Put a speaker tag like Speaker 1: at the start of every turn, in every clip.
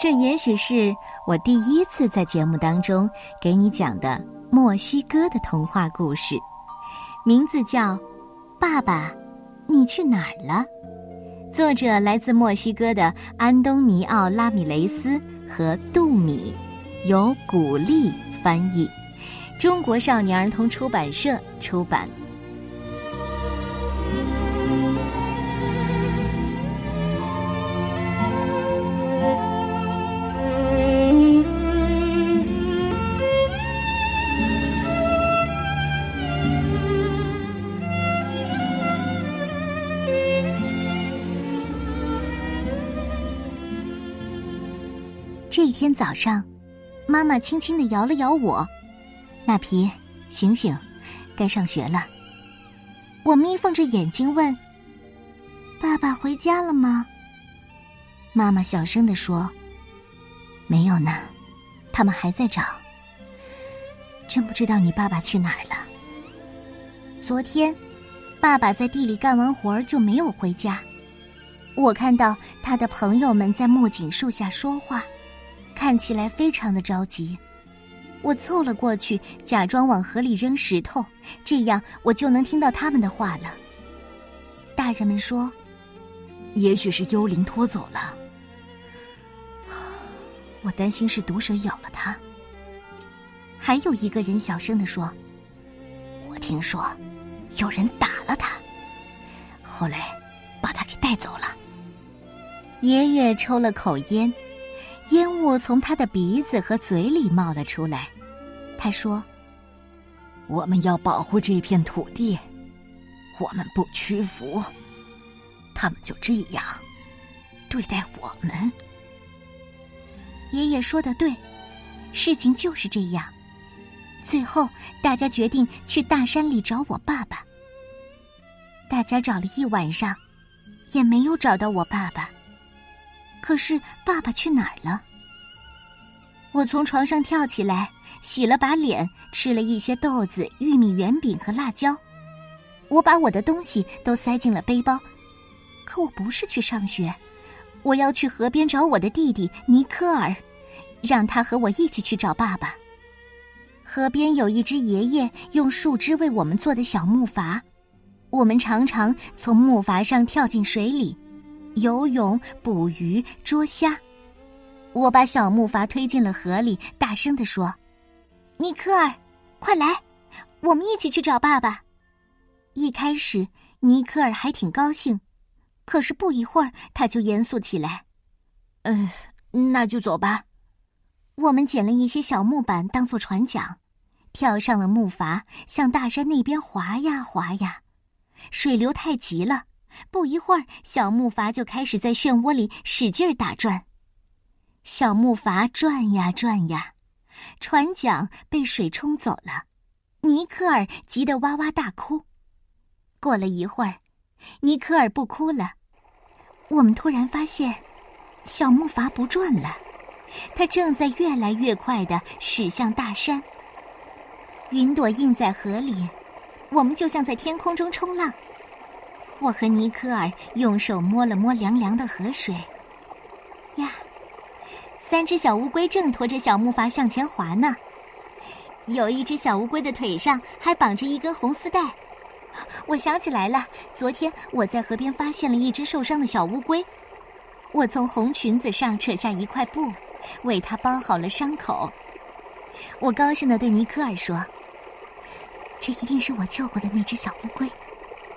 Speaker 1: 这也许是我第一次在节目当中给你讲的墨西哥的童话故事，名字叫《爸爸，你去哪儿了》。作者来自墨西哥的安东尼奥·拉米雷斯和杜米，由古丽翻译，中国少年儿童出版社出版。这一天早上，妈妈轻轻的摇了摇我：“那皮，醒醒，该上学了。”我眯缝着眼睛问：“爸爸回家了吗？”妈妈小声的说：“没有呢，他们还在找。真不知道你爸爸去哪儿了。昨天，爸爸在地里干完活儿就没有回家。我看到他的朋友们在木槿树下说话。”看起来非常的着急，我凑了过去，假装往河里扔石头，这样我就能听到他们的话了。大人们说：“也许是幽灵拖走了。”我担心是毒蛇咬了他。还有一个人小声的说：“我听说有人打了他，后来把他给带走了。”爷爷抽了口烟。烟雾从他的鼻子和嘴里冒了出来，他说：“我们要保护这片土地，我们不屈服。他们就这样对待我们。”爷爷说的对，事情就是这样。最后，大家决定去大山里找我爸爸。大家找了一晚上，也没有找到我爸爸。可是爸爸去哪儿了？我从床上跳起来，洗了把脸，吃了一些豆子、玉米圆饼和辣椒。我把我的东西都塞进了背包，可我不是去上学，我要去河边找我的弟弟尼科尔，让他和我一起去找爸爸。河边有一只爷爷用树枝为我们做的小木筏，我们常常从木筏上跳进水里。游泳、捕鱼、捉虾，我把小木筏推进了河里，大声地说：“尼克尔，快来，我们一起去找爸爸。”一开始，尼克尔还挺高兴，可是不一会儿，他就严肃起来。“呃，那就走吧。”我们捡了一些小木板当做船桨，跳上了木筏，向大山那边划呀划呀。水流太急了。不一会儿，小木筏就开始在漩涡里使劲打转。小木筏转呀转呀，船桨被水冲走了。尼克尔急得哇哇大哭。过了一会儿，尼克尔不哭了。我们突然发现，小木筏不转了，它正在越来越快的驶向大山。云朵映在河里，我们就像在天空中冲浪。我和尼克尔用手摸了摸凉凉的河水，呀，三只小乌龟正驮着小木筏向前滑呢。有一只小乌龟的腿上还绑着一根红丝带。我想起来了，昨天我在河边发现了一只受伤的小乌龟，我从红裙子上扯下一块布，为它包好了伤口。我高兴的对尼克尔说：“这一定是我救过的那只小乌龟。”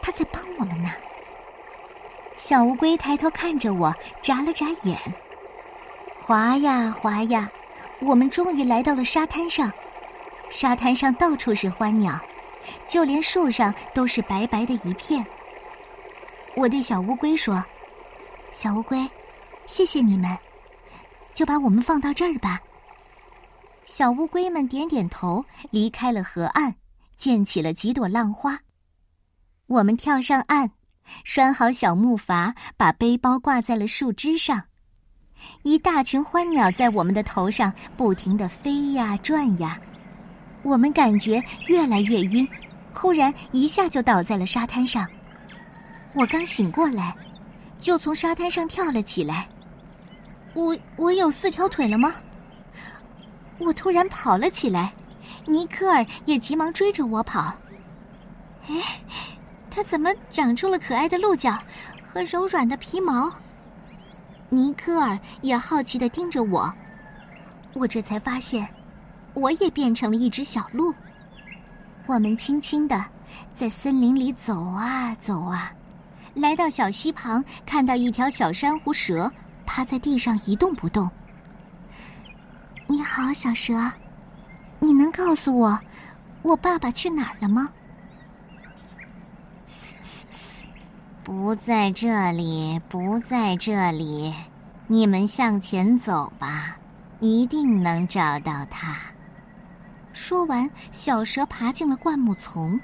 Speaker 1: 它在帮我们呢。小乌龟抬头看着我，眨了眨眼。滑呀滑呀，我们终于来到了沙滩上。沙滩上到处是欢鸟，就连树上都是白白的一片。我对小乌龟说：“小乌龟，谢谢你们，就把我们放到这儿吧。”小乌龟们点点头，离开了河岸，溅起了几朵浪花。我们跳上岸，拴好小木筏，把背包挂在了树枝上。一大群欢鸟在我们的头上不停的飞呀转呀，我们感觉越来越晕，忽然一下就倒在了沙滩上。我刚醒过来，就从沙滩上跳了起来。我我有四条腿了吗？我突然跑了起来，尼克尔也急忙追着我跑。哎，他怎么长出了可爱的鹿角和柔软的皮毛？尼科尔也好奇的盯着我，我这才发现，我也变成了一只小鹿。我们轻轻的在森林里走啊走啊，来到小溪旁，看到一条小珊瑚蛇趴在地上一动不动。你好，小蛇，你能告诉我，我爸爸去哪儿了吗？
Speaker 2: 不在这里，不在这里，你们向前走吧，一定能找到他。
Speaker 1: 说完，小蛇爬进了灌木丛。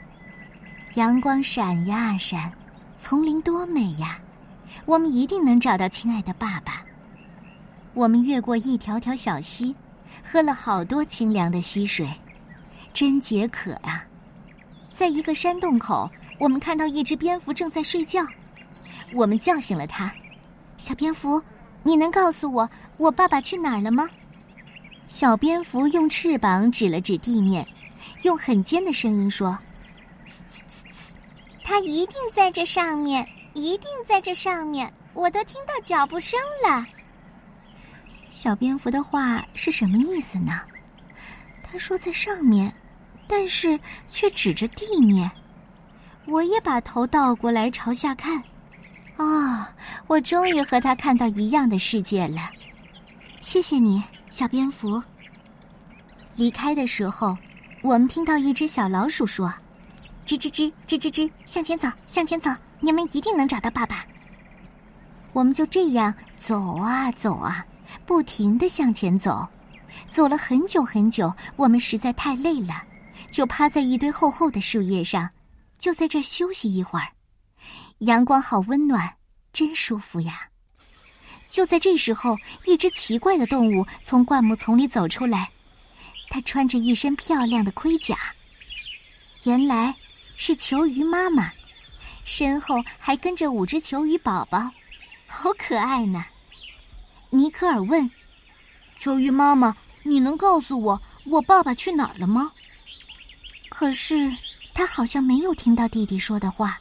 Speaker 1: 阳光闪呀闪，丛林多美呀！我们一定能找到亲爱的爸爸。我们越过一条条小溪，喝了好多清凉的溪水，真解渴啊！在一个山洞口。我们看到一只蝙蝠正在睡觉，我们叫醒了它。小蝙蝠，你能告诉我我爸爸去哪儿了吗？小蝙蝠用翅膀指了指地面，用很尖的声音说：“
Speaker 3: 他一定在这上面，一定在这上面，我都听到脚步声了。”
Speaker 1: 小蝙蝠的话是什么意思呢？他说在上面，但是却指着地面。我也把头倒过来朝下看，哦，我终于和他看到一样的世界了。谢谢你，小蝙蝠。离开的时候，我们听到一只小老鼠说：“吱吱吱，吱吱吱，向前走，向前走，你们一定能找到爸爸。”我们就这样走啊走啊，不停的向前走，走了很久很久，我们实在太累了，就趴在一堆厚厚的树叶上。就在这休息一会儿，阳光好温暖，真舒服呀！就在这时候，一只奇怪的动物从灌木丛里走出来，它穿着一身漂亮的盔甲，原来是球鱼妈妈，身后还跟着五只球鱼宝宝，好可爱呢！尼克尔问：“球鱼妈妈，你能告诉我我爸爸去哪儿了吗？”可是。他好像没有听到弟弟说的话，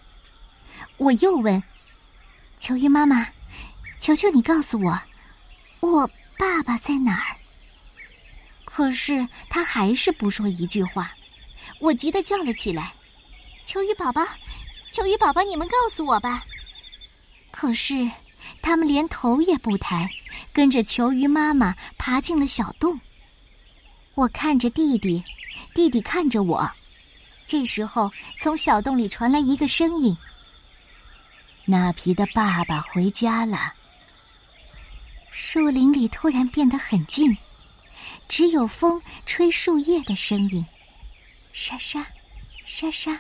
Speaker 1: 我又问：“球鱼妈妈，求求你告诉我，我爸爸在哪儿？”可是他还是不说一句话，我急得叫了起来：“球鱼宝宝，球鱼宝宝，你们告诉我吧！”可是他们连头也不抬，跟着球鱼妈妈爬进了小洞。我看着弟弟，弟弟看着我。这时候，从小洞里传来一个声音：“
Speaker 2: 那皮的爸爸回家了。”
Speaker 1: 树林里突然变得很静，只有风吹树叶的声音，沙沙，沙沙。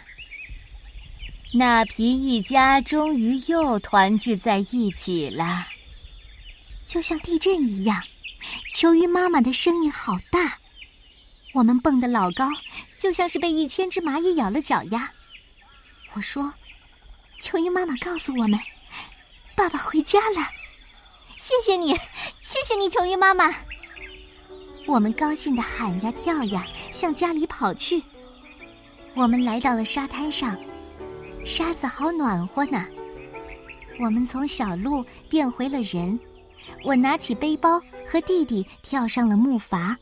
Speaker 2: 那皮一家终于又团聚在一起了，
Speaker 1: 就像地震一样。球鱼妈妈的声音好大。我们蹦得老高，就像是被一千只蚂蚁咬了脚丫。我说：“球鱼妈妈告诉我们，爸爸回家了。”谢谢你，谢谢你，球鱼妈妈。我们高兴的喊呀跳呀，向家里跑去。我们来到了沙滩上，沙子好暖和呢。我们从小鹿变回了人。我拿起背包，和弟弟跳上了木筏。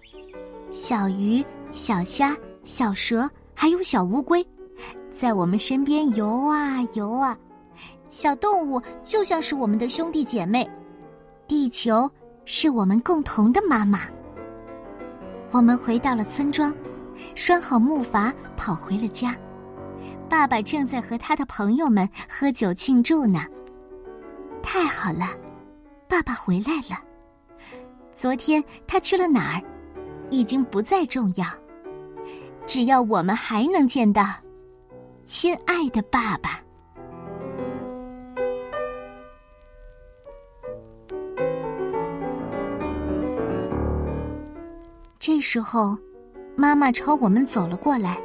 Speaker 1: 小鱼、小虾、小蛇，还有小乌龟，在我们身边游啊游啊。小动物就像是我们的兄弟姐妹，地球是我们共同的妈妈。我们回到了村庄，拴好木筏，跑回了家。爸爸正在和他的朋友们喝酒庆祝呢。太好了，爸爸回来了。昨天他去了哪儿？已经不再重要。只要我们还能见到亲爱的爸爸。这时候，妈妈朝我们走了过来。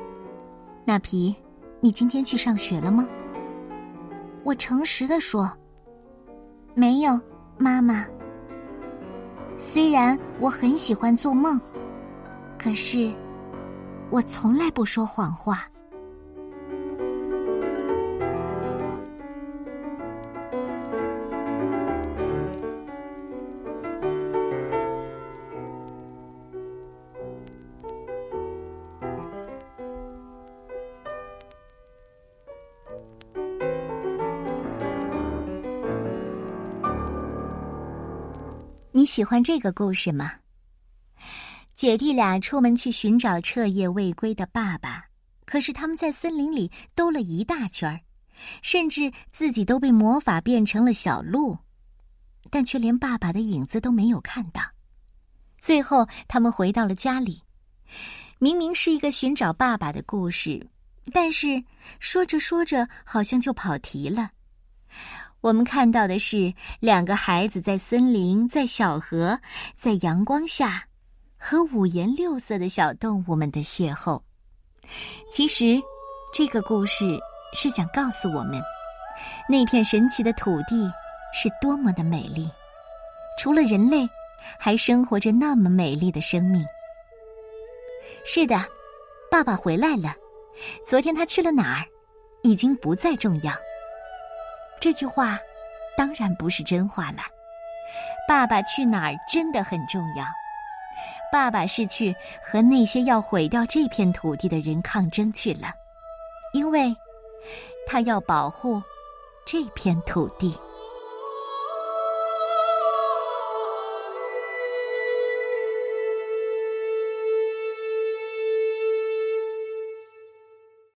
Speaker 1: 那皮，你今天去上学了吗？我诚实的说：“没有，妈妈。”虽然我很喜欢做梦，可是我从来不说谎话。你喜欢这个故事吗？姐弟俩出门去寻找彻夜未归的爸爸，可是他们在森林里兜了一大圈儿，甚至自己都被魔法变成了小鹿，但却连爸爸的影子都没有看到。最后，他们回到了家里。明明是一个寻找爸爸的故事，但是说着说着，好像就跑题了。我们看到的是两个孩子在森林、在小河、在阳光下，和五颜六色的小动物们的邂逅。其实，这个故事是想告诉我们，那片神奇的土地是多么的美丽。除了人类，还生活着那么美丽的生命。是的，爸爸回来了。昨天他去了哪儿，已经不再重要。这句话当然不是真话了。爸爸去哪儿真的很重要。爸爸是去和那些要毁掉这片土地的人抗争去了，因为他要保护这片土地。